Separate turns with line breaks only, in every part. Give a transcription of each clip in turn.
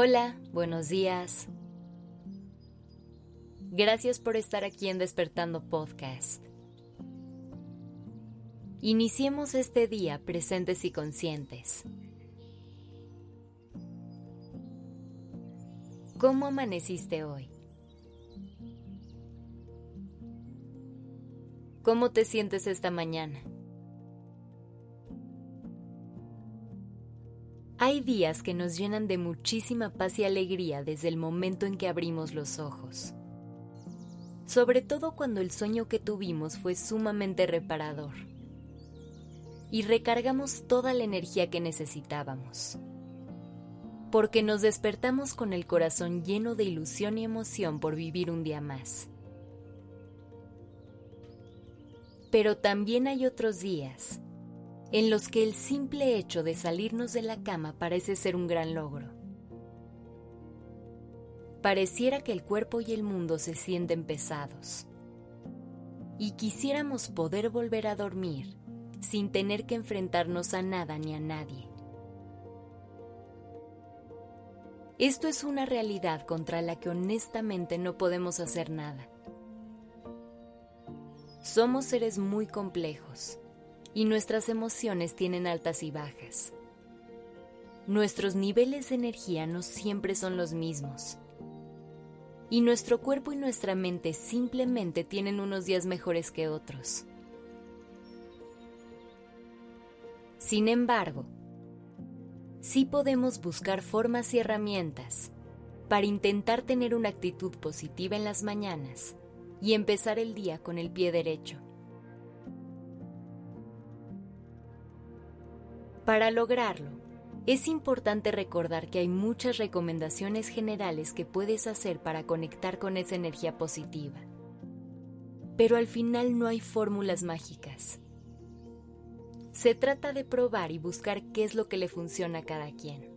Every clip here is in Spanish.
Hola, buenos días. Gracias por estar aquí en Despertando Podcast. Iniciemos este día presentes y conscientes. ¿Cómo amaneciste hoy? ¿Cómo te sientes esta mañana? Hay días que nos llenan de muchísima paz y alegría desde el momento en que abrimos los ojos. Sobre todo cuando el sueño que tuvimos fue sumamente reparador. Y recargamos toda la energía que necesitábamos. Porque nos despertamos con el corazón lleno de ilusión y emoción por vivir un día más. Pero también hay otros días en los que el simple hecho de salirnos de la cama parece ser un gran logro. Pareciera que el cuerpo y el mundo se sienten pesados. Y quisiéramos poder volver a dormir sin tener que enfrentarnos a nada ni a nadie. Esto es una realidad contra la que honestamente no podemos hacer nada. Somos seres muy complejos y nuestras emociones tienen altas y bajas. Nuestros niveles de energía no siempre son los mismos. Y nuestro cuerpo y nuestra mente simplemente tienen unos días mejores que otros. Sin embargo, sí podemos buscar formas y herramientas para intentar tener una actitud positiva en las mañanas y empezar el día con el pie derecho. Para lograrlo, es importante recordar que hay muchas recomendaciones generales que puedes hacer para conectar con esa energía positiva. Pero al final no hay fórmulas mágicas. Se trata de probar y buscar qué es lo que le funciona a cada quien.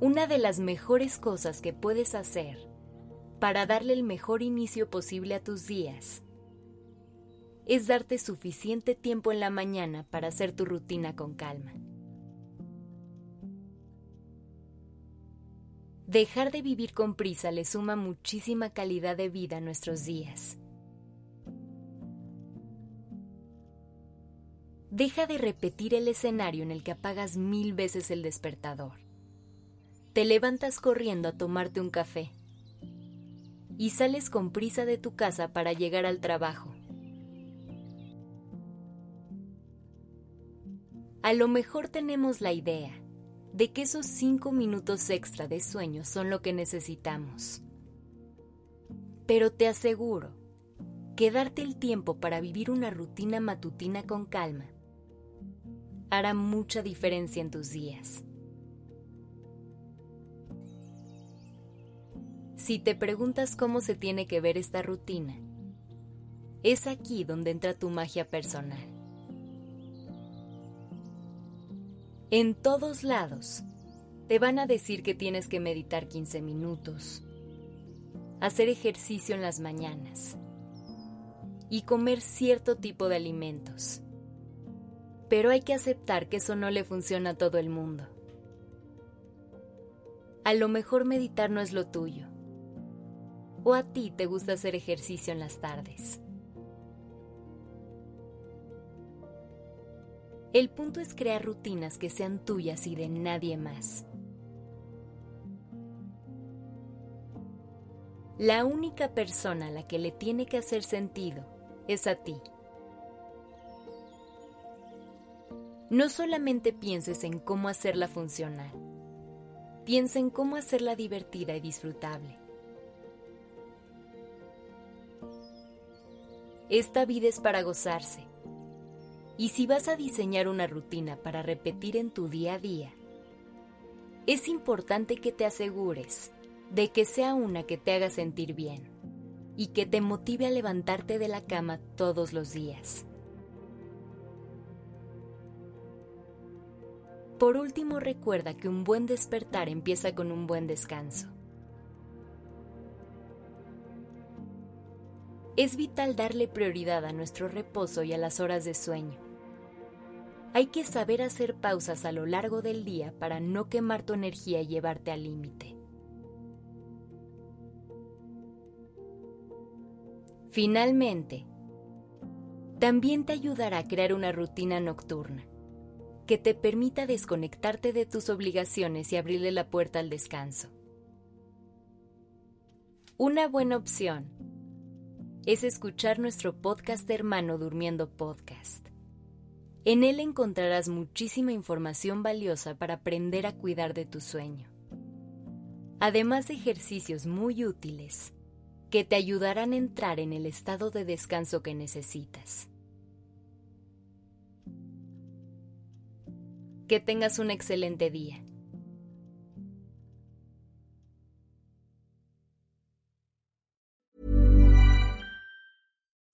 Una de las mejores cosas que puedes hacer para darle el mejor inicio posible a tus días es darte suficiente tiempo en la mañana para hacer tu rutina con calma. Dejar de vivir con prisa le suma muchísima calidad de vida a nuestros días. Deja de repetir el escenario en el que apagas mil veces el despertador. Te levantas corriendo a tomarte un café y sales con prisa de tu casa para llegar al trabajo A lo mejor tenemos la idea de que esos cinco minutos extra de sueño son lo que necesitamos. Pero te aseguro que darte el tiempo para vivir una rutina matutina con calma hará mucha diferencia en tus días. Si te preguntas cómo se tiene que ver esta rutina, es aquí donde entra tu magia personal. En todos lados te van a decir que tienes que meditar 15 minutos, hacer ejercicio en las mañanas y comer cierto tipo de alimentos. Pero hay que aceptar que eso no le funciona a todo el mundo. A lo mejor meditar no es lo tuyo. O a ti te gusta hacer ejercicio en las tardes. El punto es crear rutinas que sean tuyas y de nadie más. La única persona a la que le tiene que hacer sentido es a ti. No solamente pienses en cómo hacerla funcionar, piensa en cómo hacerla divertida y disfrutable. Esta vida es para gozarse y si vas a diseñar una rutina para repetir en tu día a día, es importante que te asegures de que sea una que te haga sentir bien y que te motive a levantarte de la cama todos los días. Por último, recuerda que un buen despertar empieza con un buen descanso. Es vital darle prioridad a nuestro reposo y a las horas de sueño hay que saber hacer pausas a lo largo del día para no quemar tu energía y llevarte al límite. Finalmente, también te ayudará a crear una rutina nocturna que te permita desconectarte de tus obligaciones y abrirle la puerta al descanso. Una buena opción es escuchar nuestro podcast hermano Durmiendo Podcast. En él encontrarás muchísima información valiosa para aprender a cuidar de tu sueño. Además de ejercicios muy útiles que te ayudarán a entrar en el estado de descanso que necesitas. Que tengas un excelente día.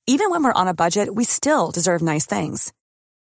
Even when we're on a budget, we still deserve nice things.